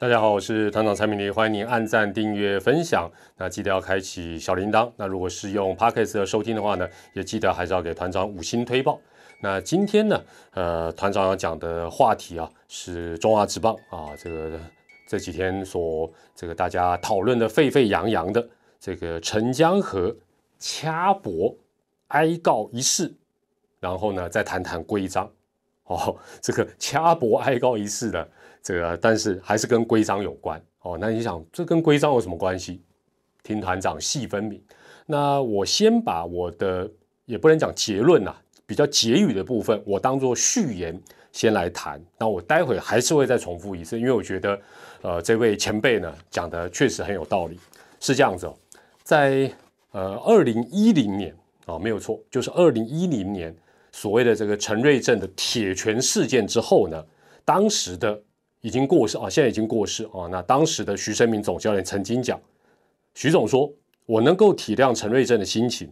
大家好，我是团长蔡明黎，欢迎您按赞、订阅、分享。那记得要开启小铃铛。那如果是用 Podcast 的收听的话呢，也记得还是要给团长五星推报。那今天呢，呃，团长要讲的话题啊，是中华职棒啊，这个这几天所这个大家讨论的沸沸扬扬的这个陈江河掐脖哀告一事，然后呢，再谈谈规章。哦，这个掐脖哀告一事的。这个，但是还是跟规章有关哦。那你想，这跟规章有什么关系？听团长细分明。那我先把我的也不能讲结论呐，比较结语的部分，我当做序言先来谈。那我待会还是会再重复一次，因为我觉得，呃，这位前辈呢讲的确实很有道理。是这样子哦，在呃二零一零年啊，没有错，就是二零一零年所谓的这个陈瑞正的铁拳事件之后呢，当时的。已经过世啊，现在已经过世啊。那当时的徐生明总教练曾经讲，徐总说：“我能够体谅陈瑞正的心情，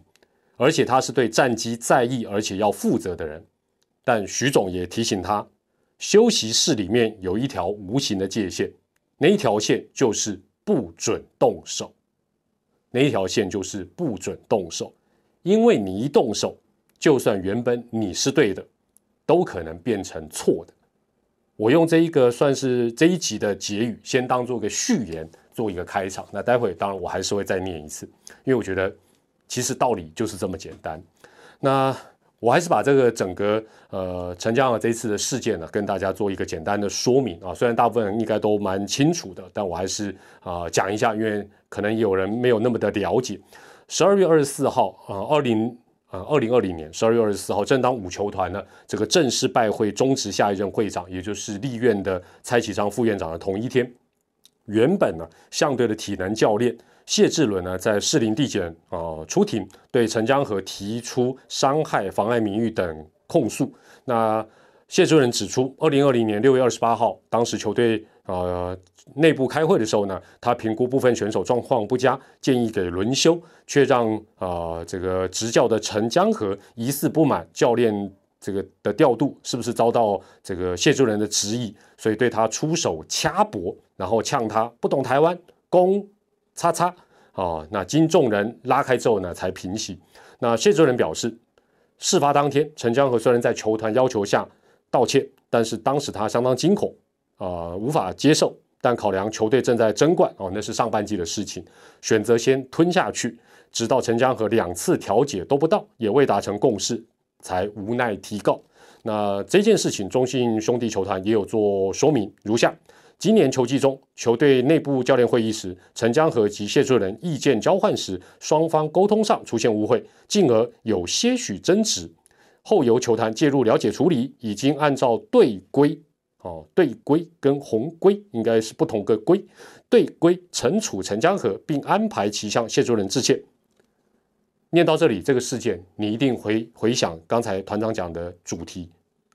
而且他是对战机在意而且要负责的人。”但徐总也提醒他，休息室里面有一条无形的界限，那一条线就是不准动手。那一条线就是不准动手，因为你一动手，就算原本你是对的，都可能变成错的。我用这一个算是这一集的结语，先当做个序言，做一个开场。那待会当然我还是会再念一次，因为我觉得其实道理就是这么简单。那我还是把这个整个呃陈江的这次的事件呢，跟大家做一个简单的说明啊。虽然大部分人应该都蛮清楚的，但我还是啊讲一下，因为可能有人没有那么的了解。十二月二十四号啊，二零。呃，二零二零年十二月二十四号，正当五球团呢这个正式拜会中职下一任会长，也就是立院的蔡启昌副院长的同一天，原本呢相对的体能教练谢志伦呢在士林地检啊出庭，对陈江河提出伤害、妨碍名誉等控诉。那谢志伦指出，二零二零年六月二十八号，当时球队呃。内部开会的时候呢，他评估部分选手状况不佳，建议给轮休，却让啊这个执教的陈江河疑似不满教练这个的调度，是不是遭到这个谢主任的质疑，所以对他出手掐脖，然后呛他不懂台湾，公叉叉啊，那经众人拉开之后呢，才平息。那谢主任表示，事发当天，陈江河虽然在球团要求下道歉，但是当时他相当惊恐啊，无法接受。但考量球队正在争冠哦，那是上半季的事情，选择先吞下去，直到陈江河两次调解都不到，也未达成共识，才无奈提告。那这件事情，中信兄弟球团也有做说明，如下：今年球季中，球队内部教练会议时，陈江河及谢作人意见交换时，双方沟通上出现误会，进而有些许争执，后由球团介入了解处理，已经按照队规。哦，对规跟红规应该是不同个规。对规惩处陈江河，并安排其向谢主任致歉。念到这里，这个事件你一定回回想刚才团长讲的主题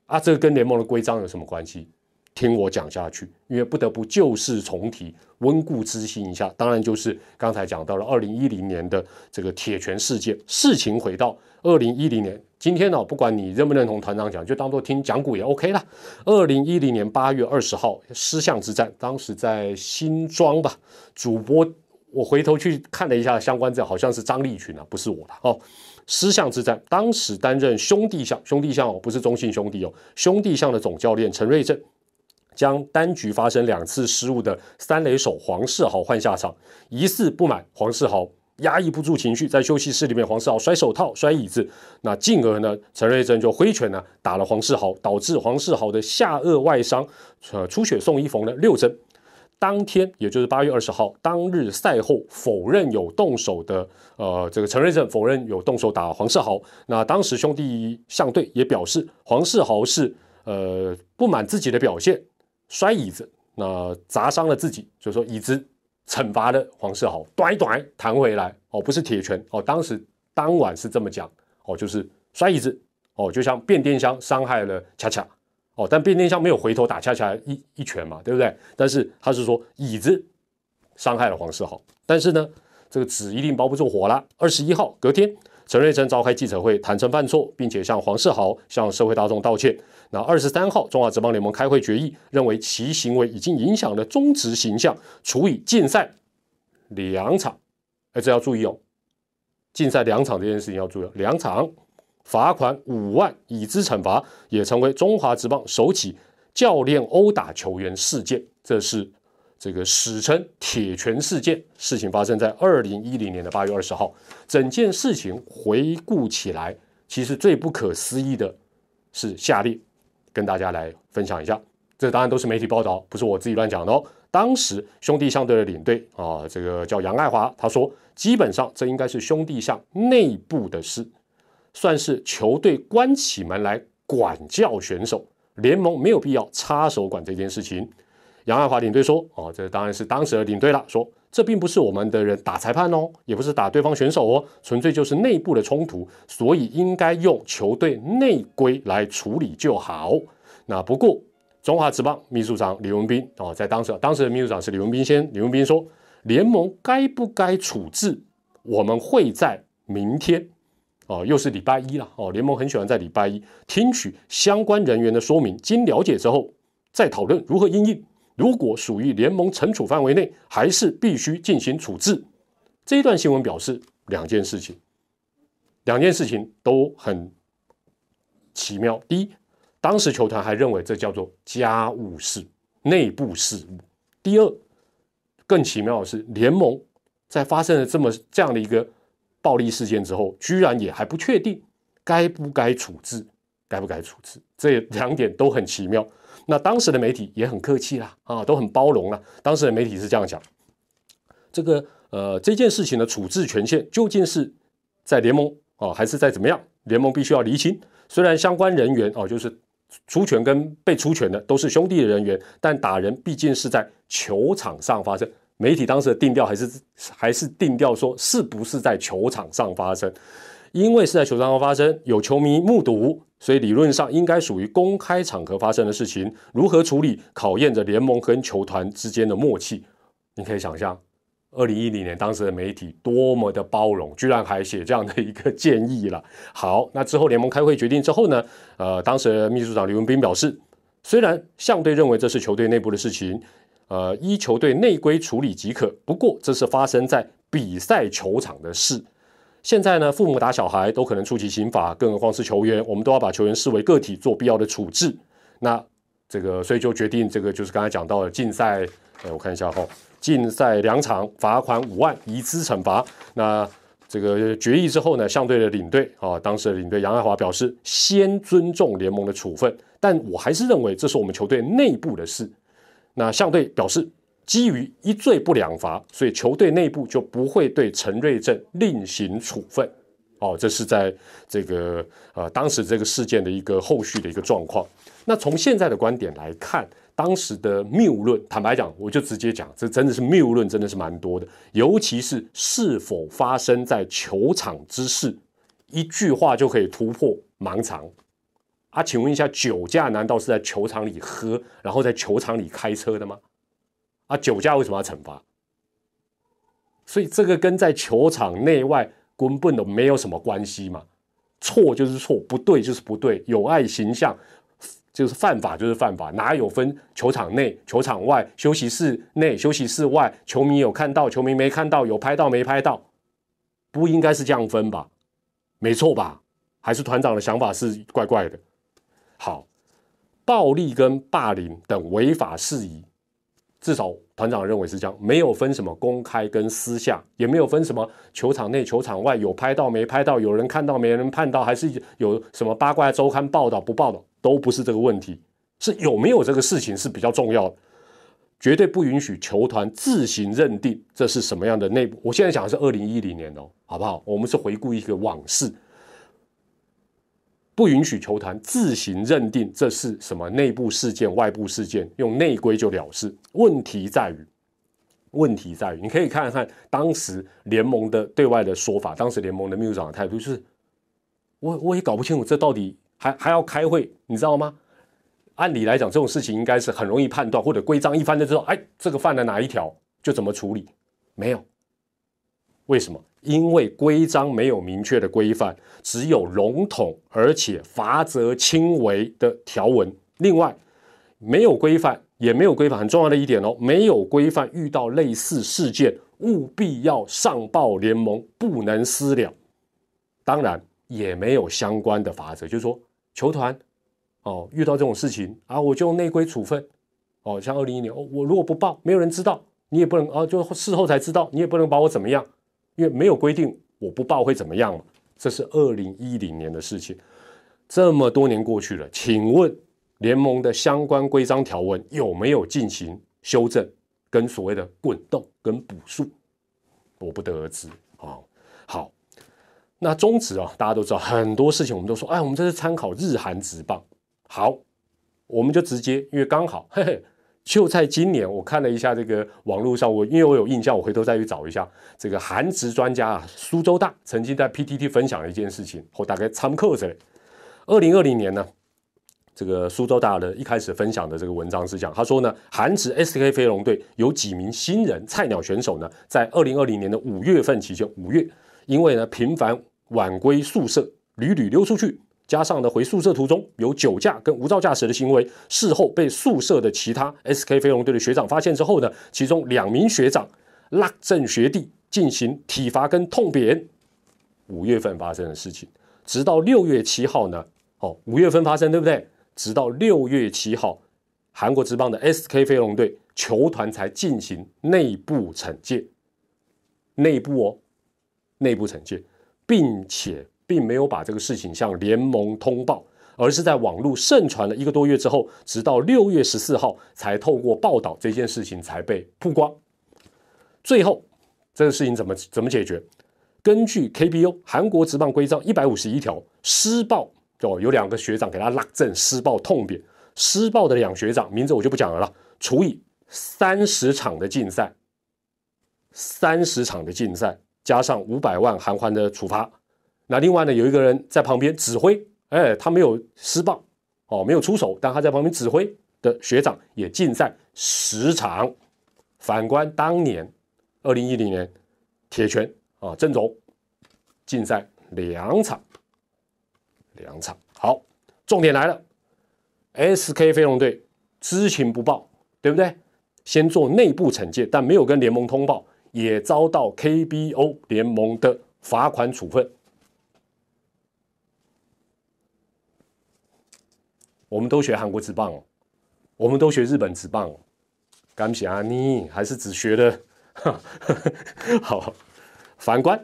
啊，这个跟联盟的规章有什么关系？听我讲下去，因为不得不旧事重提，温故知新一下。当然就是刚才讲到了二零一零年的这个铁拳事件。事情回到二零一零年，今天呢，不管你认不认同团长讲，就当做听讲古也 OK 了。二零一零年八月二十号，狮象之战，当时在新庄吧。主播，我回头去看了一下相关资料，好像是张立群啊，不是我了哦。狮象之战，当时担任兄弟象，兄弟象哦，不是中信兄弟哦，兄弟象的总教练陈瑞正。将单局发生两次失误的三垒手黄世豪换下场，疑似不满黄世豪压抑不住情绪，在休息室里面，黄世豪摔手套、摔椅子，那进而呢，陈瑞珍就挥拳呢打了黄世豪，导致黄世豪的下颚外伤，呃，出血送医缝了六针。当天，也就是八月二十号当日赛后，否认有动手的，呃，这个陈瑞正否认有动手打黄世豪。那当时兄弟相队也表示，黄世豪是呃不满自己的表现。摔椅子，那砸伤了自己，就说椅子惩罚了黄世豪，短一短弹回来哦，不是铁拳哦，当时当晚是这么讲哦，就是摔椅子哦，就像变电箱伤害了恰恰哦，但变电箱没有回头打恰恰一一拳嘛，对不对？但是他是说椅子伤害了黄世豪，但是呢，这个纸一定包不住火了。二十一号隔天，陈瑞珍召开记者会，坦诚犯错，并且向黄世豪、向社会大众道歉。那二十三号，中华职棒联盟开会决议，认为其行为已经影响了中职形象，处以禁赛两场。哎，这要注意哦，禁赛两场这件事情要注意，两场罚款五万，以资惩罚，也成为中华职棒首起教练殴打球员事件。这是。这个史称“铁拳事件”，事情发生在二零一零年的八月二十号。整件事情回顾起来，其实最不可思议的是下列，跟大家来分享一下。这当然都是媒体报道，不是我自己乱讲的哦。当时兄弟象队的领队啊，这个叫杨爱华，他说，基本上这应该是兄弟象内部的事，算是球队关起门来管教选手，联盟没有必要插手管这件事情。杨爱华领队说：“哦，这当然是当时的领队了。说这并不是我们的人打裁判哦，也不是打对方选手哦，纯粹就是内部的冲突，所以应该用球队内规来处理就好。那不过中华职棒秘书长李文斌哦，在当时当时的秘书长是李文斌先，李文斌说联盟该不该处置，我们会在明天哦，又是礼拜一了哦，联盟很喜欢在礼拜一听取相关人员的说明，经了解之后再讨论如何应应。”如果属于联盟惩处范围内，还是必须进行处置。这一段新闻表示两件事情，两件事情都很奇妙。第一，当时球团还认为这叫做家务事、内部事务。第二，更奇妙的是，联盟在发生了这么这样的一个暴力事件之后，居然也还不确定该不该处置，该不该处置。这两点都很奇妙。那当时的媒体也很客气啦，啊，都很包容了。当时的媒体是这样讲：这个呃，这件事情的处置权限究竟是在联盟啊，还是在怎么样？联盟必须要厘清。虽然相关人员哦，就是出拳跟被出拳的都是兄弟的人员，但打人毕竟是在球场上发生。媒体当时的定调还是还是定调说，是不是在球场上发生？因为是在球场上发生，有球迷目睹。所以理论上应该属于公开场合发生的事情，如何处理考验着联盟跟球团之间的默契。你可以想象，二零一零年当时的媒体多么的包容，居然还写这样的一个建议了。好，那之后联盟开会决定之后呢？呃，当时秘书长刘文斌表示，虽然相对认为这是球队内部的事情，呃，依球队内规处理即可。不过这是发生在比赛球场的事。现在呢，父母打小孩都可能触及刑法，更何况是球员，我们都要把球员视为个体，做必要的处置。那这个，所以就决定这个，就是刚才讲到的禁赛，呃，我看一下哈，禁赛两场，罚款五万，移资惩罚。那这个决议之后呢，相对的领队啊，当时的领队杨爱华表示，先尊重联盟的处分，但我还是认为这是我们球队内部的事。那相对表示。基于一罪不两罚，所以球队内部就不会对陈瑞正另行处分。哦，这是在这个呃当时这个事件的一个后续的一个状况。那从现在的观点来看，当时的谬论，坦白讲，我就直接讲，这真的是谬论，真的是蛮多的。尤其是是否发生在球场之事，一句话就可以突破盲肠。啊，请问一下，酒驾难道是在球场里喝，然后在球场里开车的吗？啊，酒驾为什么要惩罚？所以这个跟在球场内外根本都没有什么关系嘛。错就是错，不对就是不对，有碍形象就是犯法就是犯法，哪有分球场内、球场外、休息室内、休息室外？球迷有看到，球迷没看到，有拍到没拍到？不应该是这样分吧？没错吧？还是团长的想法是怪怪的？好，暴力跟霸凌等违法事宜。至少团长认为是这样，没有分什么公开跟私下，也没有分什么球场内、球场外有拍到没拍到，有人看到没人看到，还是有什么八卦周刊报道不报道，都不是这个问题，是有没有这个事情是比较重要的，绝对不允许球团自行认定这是什么样的内部。我现在讲的是二零一零年哦，好不好？我们是回顾一个往事。不允许球团自行认定这是什么内部事件、外部事件，用内规就了事。问题在于，问题在于，你可以看看当时联盟的对外的说法，当时联盟的秘书长的态度就是，我我也搞不清楚这到底还还要开会，你知道吗？按理来讲，这种事情应该是很容易判断，或者规章一翻就知道，哎，这个犯了哪一条就怎么处理。没有，为什么？因为规章没有明确的规范，只有笼统而且罚则轻微的条文。另外，没有规范，也没有规范，很重要的一点哦，没有规范，遇到类似事件，务必要上报联盟，不能私了。当然，也没有相关的法则，就是说，球团哦，遇到这种事情啊，我就内规处分。哦，像二零一年，哦，我如果不报，没有人知道，你也不能啊，就事后才知道，你也不能把我怎么样，因为没有规定我不报会怎么样嘛。这是二零一零年的事情，这么多年过去了，请问联盟的相关规章条文有没有进行修正跟所谓的滚动跟补数？我不得而知啊。好，那中止啊，大家都知道很多事情，我们都说，哎，我们这是参考日韩职棒。好，我们就直接，因为刚好，嘿嘿。就在今年，我看了一下这个网络上，我因为我有印象，我回头再去找一下这个韩职专家啊，苏州大曾经在 PTT 分享了一件事情，我大概参考着。二零二零年呢，这个苏州大的一开始分享的这个文章是讲，他说呢，韩职 SK 飞龙队有几名新人菜鸟选手呢，在二零二零年的五月份期间，五月因为呢频繁晚归宿舍，屡屡溜出去。加上呢，回宿舍途中有酒驾跟无照驾驶的行为，事后被宿舍的其他 SK 飞龙队的学长发现之后呢，其中两名学长拉正学弟进行体罚跟痛扁。五月份发生的事情，直到六月七号呢，哦，五月份发生对不对？直到六月七号，韩国职棒的 SK 飞龙队球团才进行内部惩戒，内部哦，内部惩戒，并且。并没有把这个事情向联盟通报，而是在网络盛传了一个多月之后，直到六月十四号才透过报道这件事情才被曝光。最后，这个事情怎么怎么解决？根据 KBO 韩国职棒规章一百五十一条，施暴哦，有两个学长给他拉正施暴痛扁，施暴的两学长名字我就不讲了啦，除以三十场的禁赛，三十场的禁赛加上五百万韩元的处罚。那另外呢，有一个人在旁边指挥，哎，他没有施暴，哦，没有出手，但他在旁边指挥的学长也禁赛十场。反观当年二零一零年铁拳啊郑总禁赛两场，两场。好，重点来了，SK 飞龙队知情不报，对不对？先做内部惩戒，但没有跟联盟通报，也遭到 KBO 联盟的罚款处分。我们都学韩国职棒，我们都学日本职棒，感谢啊你还是只学的，好，反观，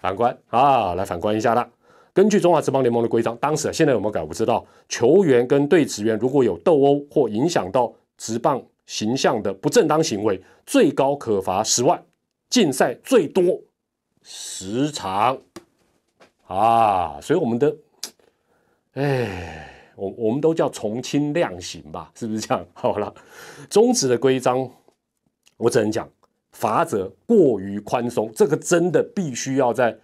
反观啊，来反观一下啦。根据中华职棒联盟的规章，当时现在有没有改不知道。球员跟队职员如果有斗殴或影响到职棒形象的不正当行为，最高可罚十万，禁赛最多十场啊。所以我们的，哎。我我们都叫从轻量刑吧，是不是这样？好了，中止的规章，我只能讲罚则过于宽松，这个真的必须要在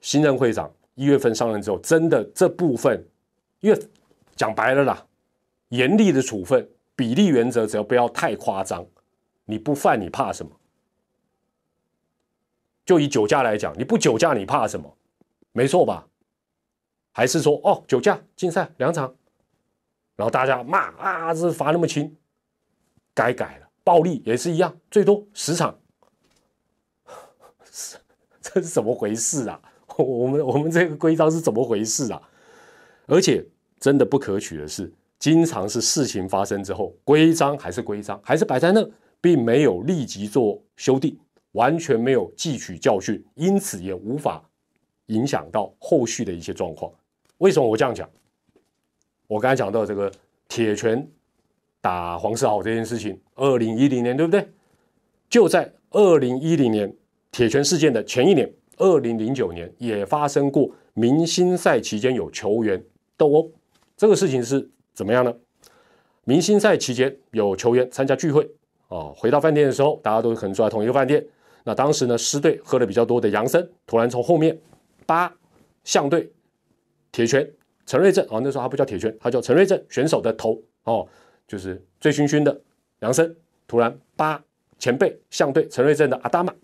新任会长一月份上任之后，真的这部分，因为讲白了啦，严厉的处分比例原则，只要不要太夸张，你不犯你怕什么？就以酒驾来讲，你不酒驾你怕什么？没错吧？还是说哦酒驾禁赛两场？然后大家骂啊，这罚那么轻，该改了。暴力也是一样，最多十场，这是怎么回事啊？我们我们这个规章是怎么回事啊？而且真的不可取的是，经常是事情发生之后，规章还是规章，还是摆在那，并没有立即做修订，完全没有汲取教训，因此也无法影响到后续的一些状况。为什么我这样讲？我刚才讲到这个铁拳打黄世豪这件事情，二零一零年对不对？就在二零一零年铁拳事件的前一年，二零零九年也发生过明星赛期间有球员斗殴，这个事情是怎么样呢？明星赛期间有球员参加聚会哦，回到饭店的时候，大家都可能住在同一个饭店。那当时呢，狮队喝的比较多的杨森突然从后面八相对铁拳。陈瑞正哦，那时候他不叫铁拳，他叫陈瑞正选手的头哦，就是醉醺醺的杨森突然扒前辈向对陈瑞正的阿达玛，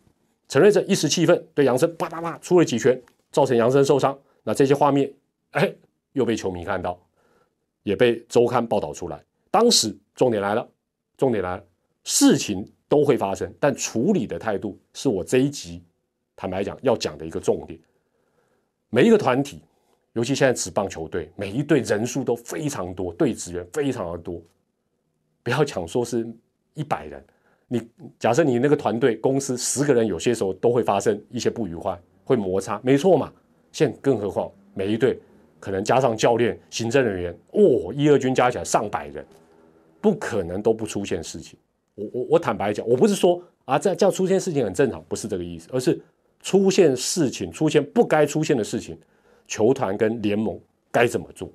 陈瑞正一时气愤，对杨森啪啪啪出了几拳，造成杨森受伤。那这些画面，哎，又被球迷看到，也被周刊报道出来。当时重点来了，重点来了，事情都会发生，但处理的态度是我这一集坦白讲要讲的一个重点。每一个团体，尤其现在职棒球队，每一队人数都非常多，队职员非常的多。不要讲说是一百人，你假设你那个团队公司十个人，有些时候都会发生一些不愉快，会摩擦，没错嘛。现更何况每一队可能加上教练、行政人员，哦，一二军加起来上百人，不可能都不出现事情。我我我坦白讲，我不是说啊这叫出现事情很正常，不是这个意思，而是出现事情、出现不该出现的事情，球团跟联盟该怎么做，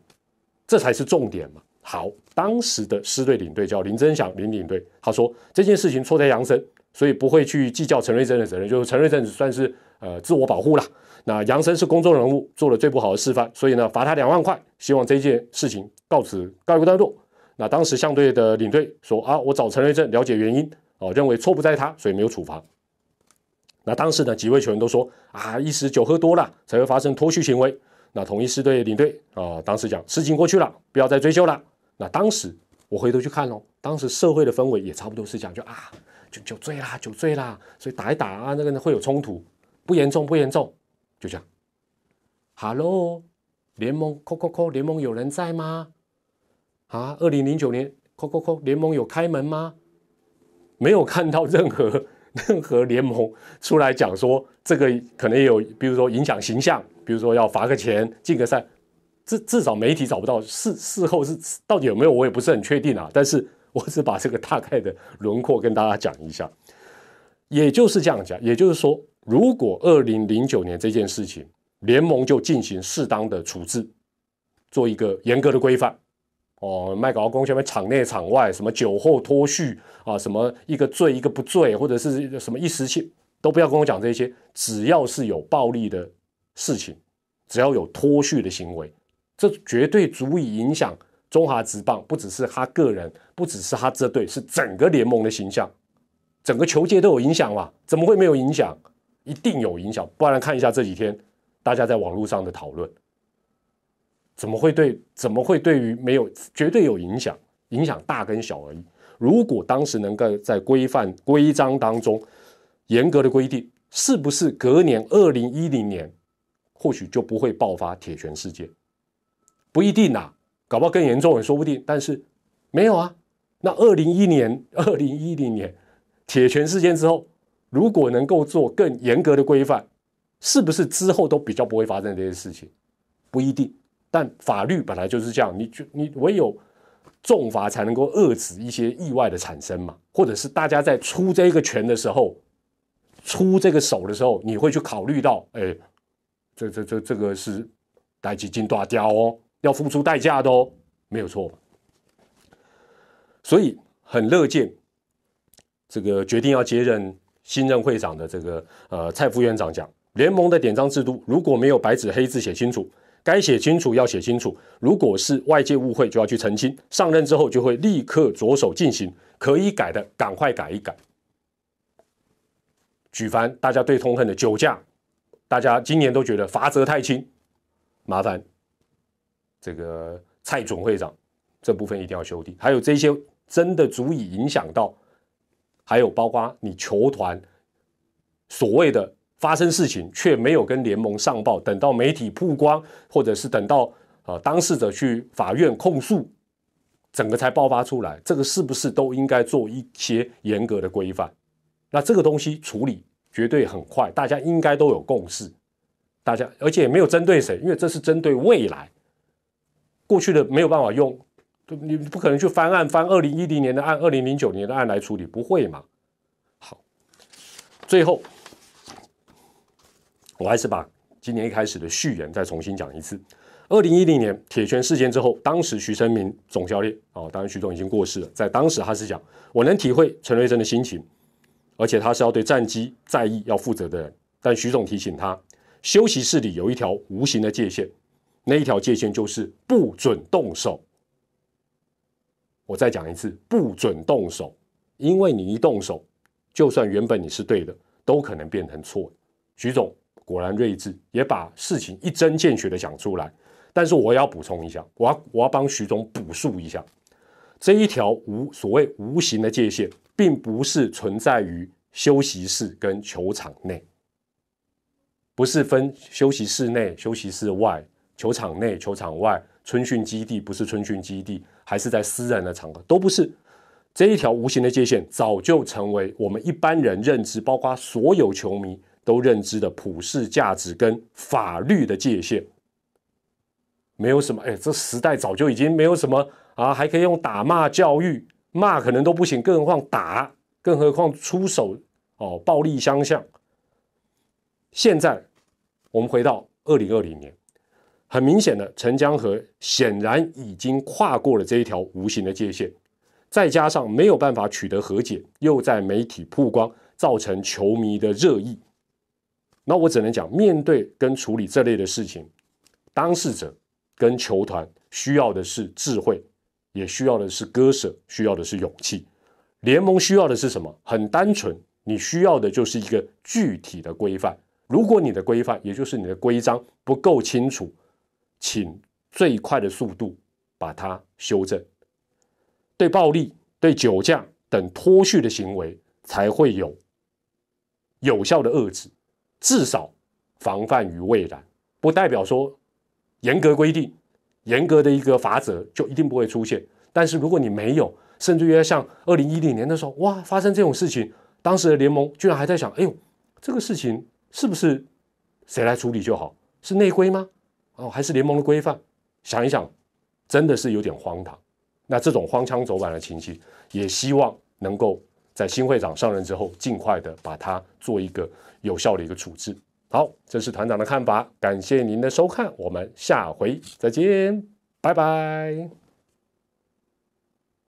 这才是重点嘛。好，当时的师队领队叫林真祥林领队，他说这件事情错在杨森，所以不会去计较陈瑞珍的责任，就是陈瑞珍算是呃自我保护了。那杨森是公众人物，做了最不好的示范，所以呢罚他两万块，希望这件事情告此告一段落。那当时相对的领队说啊，我找陈瑞珍了解原因，哦，认为错不在他，所以没有处罚。那当时呢几位球员都说啊，一时酒喝多了才会发生脱序行为。那统一师队领队啊，当时讲事情过去了，不要再追究了。那当时我回头去看哦，当时社会的氛围也差不多是讲就啊，就酒醉啦，酒醉啦，所以打一打啊，那个人会有冲突，不严重不严重。就这样，Hello，联盟扣扣扣，联盟有人在吗？啊，二零零九年扣扣扣，联盟有开门吗？没有看到任何任何联盟出来讲说这个可能有，比如说影响形象，比如说要罚个钱、进个赛，至至少媒体找不到事事后是到底有没有，我也不是很确定啊。但是我只把这个大概的轮廓跟大家讲一下，也就是这样讲，也就是说。如果二零零九年这件事情，联盟就进行适当的处置，做一个严格的规范。哦，麦高公前面场内场外什么酒后脱序啊，什么一个醉一个不醉，或者是什么一时气，都不要跟我讲这些。只要是有暴力的事情，只要有脱序的行为，这绝对足以影响中华职棒，不只是他个人，不只是他这队，是整个联盟的形象，整个球界都有影响嘛？怎么会没有影响？一定有影响，不然看一下这几天大家在网络上的讨论，怎么会对？怎么会对于没有绝对有影响？影响大跟小而已。如果当时能够在规范规章当中严格的规定，是不是隔年二零一零年或许就不会爆发铁拳事件？不一定呐，搞不好更严重也说不定。但是没有啊，那二零一年二零一零年铁拳事件之后。如果能够做更严格的规范，是不是之后都比较不会发生这些事情？不一定，但法律本来就是这样，你就你唯有重罚才能够遏制一些意外的产生嘛，或者是大家在出这个拳的时候，出这个手的时候，你会去考虑到，哎，这这这这个是带几斤大雕哦，要付出代价的哦，没有错。所以很乐见这个决定要接任。新任会长的这个呃蔡副院长讲，联盟的典章制度如果没有白纸黑字写清楚，该写清楚要写清楚。如果是外界误会，就要去澄清。上任之后就会立刻着手进行，可以改的赶快改一改。举凡大家最痛恨的酒驾，大家今年都觉得罚则太轻，麻烦这个蔡总会长这部分一定要修订。还有这些真的足以影响到。还有包括你球团所谓的发生事情却没有跟联盟上报，等到媒体曝光，或者是等到呃当事者去法院控诉，整个才爆发出来，这个是不是都应该做一些严格的规范？那这个东西处理绝对很快，大家应该都有共识。大家而且也没有针对谁，因为这是针对未来，过去的没有办法用。你不可能去翻案，翻二零一零年的案、二零零九年的案来处理，不会嘛？好，最后我还是把今年一开始的序言再重新讲一次。二零一零年铁拳事件之后，当时徐成明总教练啊，当然徐总已经过世了，在当时他是讲，我能体会陈瑞珍的心情，而且他是要对战机在意、要负责的人。但徐总提醒他，休息室里有一条无形的界限，那一条界限就是不准动手。我再讲一次，不准动手，因为你一动手，就算原本你是对的，都可能变成错。徐总果然睿智，也把事情一针见血的讲出来。但是我要补充一下，我要我要帮徐总补述一下，这一条无所谓无形的界限，并不是存在于休息室跟球场内，不是分休息室内、休息室外、球场内、球场外、春训基地不是春训基地，还是在私人的场合，都不是。这一条无形的界限，早就成为我们一般人认知，包括所有球迷都认知的普世价值跟法律的界限。没有什么，哎，这时代早就已经没有什么啊，还可以用打骂教育，骂可能都不行，更何况打，更何况出手哦，暴力相向。现在我们回到二零二零年，很明显的，陈江河显然已经跨过了这一条无形的界限。再加上没有办法取得和解，又在媒体曝光，造成球迷的热议。那我只能讲，面对跟处理这类的事情，当事者跟球团需要的是智慧，也需要的是割舍，需要的是勇气。联盟需要的是什么？很单纯，你需要的就是一个具体的规范。如果你的规范，也就是你的规章不够清楚，请最快的速度把它修正。对暴力、对酒驾等脱序的行为才会有有效的遏制，至少防范于未然。不代表说严格规定、严格的一个法则就一定不会出现。但是如果你没有，甚至于像二零一零年的时候，哇，发生这种事情，当时的联盟居然还在想：哎呦，这个事情是不是谁来处理就好？是内规吗？哦，还是联盟的规范？想一想，真的是有点荒唐。那这种荒腔走板的情形，也希望能够在新会长上任之后，尽快的把它做一个有效的一个处置。好，这是团长的看法，感谢您的收看，我们下回再见，拜拜。